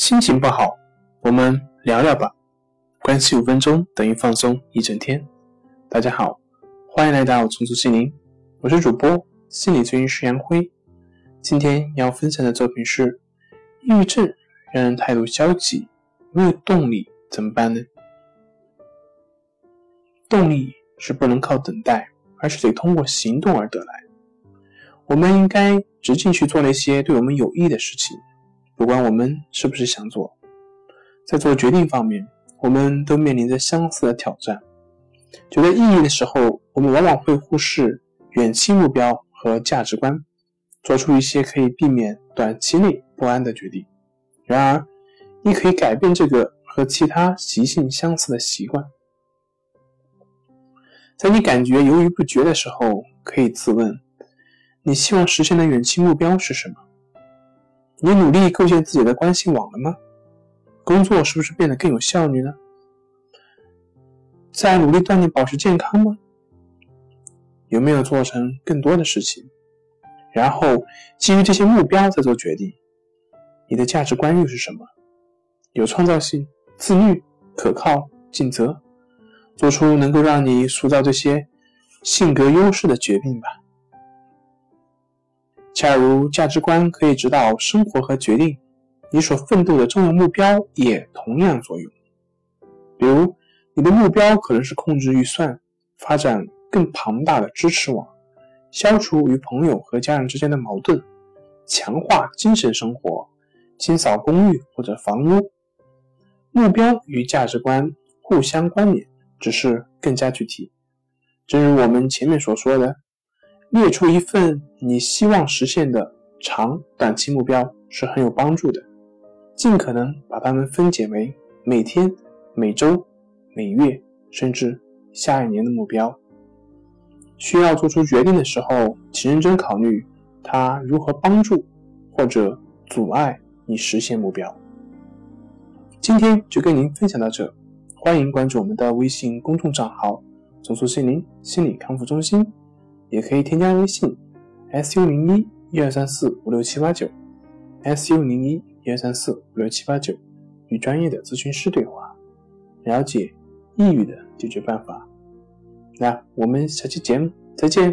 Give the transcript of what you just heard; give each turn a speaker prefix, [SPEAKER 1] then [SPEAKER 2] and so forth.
[SPEAKER 1] 心情不好，我们聊聊吧。关系五分钟等于放松一整天。大家好，欢迎来到重塑心灵，我是主播心理咨询师杨辉。今天要分享的作品是：抑郁症让人态度消极，没有动力，怎么办呢？动力是不能靠等待，而是得通过行动而得来。我们应该直接去做那些对我们有益的事情。不管我们是不是想做，在做决定方面，我们都面临着相似的挑战。觉得意义的时候，我们往往会忽视远期目标和价值观，做出一些可以避免短期内不安的决定。然而，你可以改变这个和其他习性相似的习惯。在你感觉犹豫不决的时候，可以自问：你希望实现的远期目标是什么？你努力构建自己的关系网了吗？工作是不是变得更有效率呢？在努力锻炼保持健康吗？有没有做成更多的事情？然后基于这些目标再做决定。你的价值观又是什么？有创造性、自律、可靠、尽责，做出能够让你塑造这些性格优势的决定吧。恰如价值观可以指导生活和决定，你所奋斗的重要目标也同样作用。比如，你的目标可能是控制预算、发展更庞大的支持网、消除与朋友和家人之间的矛盾、强化精神生活、清扫公寓或者房屋。目标与价值观互相关联，只是更加具体。正如我们前面所说的。列出一份你希望实现的长短期目标是很有帮助的。尽可能把它们分解为每天、每周、每月，甚至下一年的目标。需要做出决定的时候，请认真考虑它如何帮助或者阻碍你实现目标。今天就跟您分享到这，欢迎关注我们的微信公众账号“重塑心灵心理康复中心”。也可以添加微信 s u 零一一二三四五六七八九 s u 零一一二三四五六七八九，与专业的咨询师对话，了解抑郁的解决办法。那我们下期节目再见。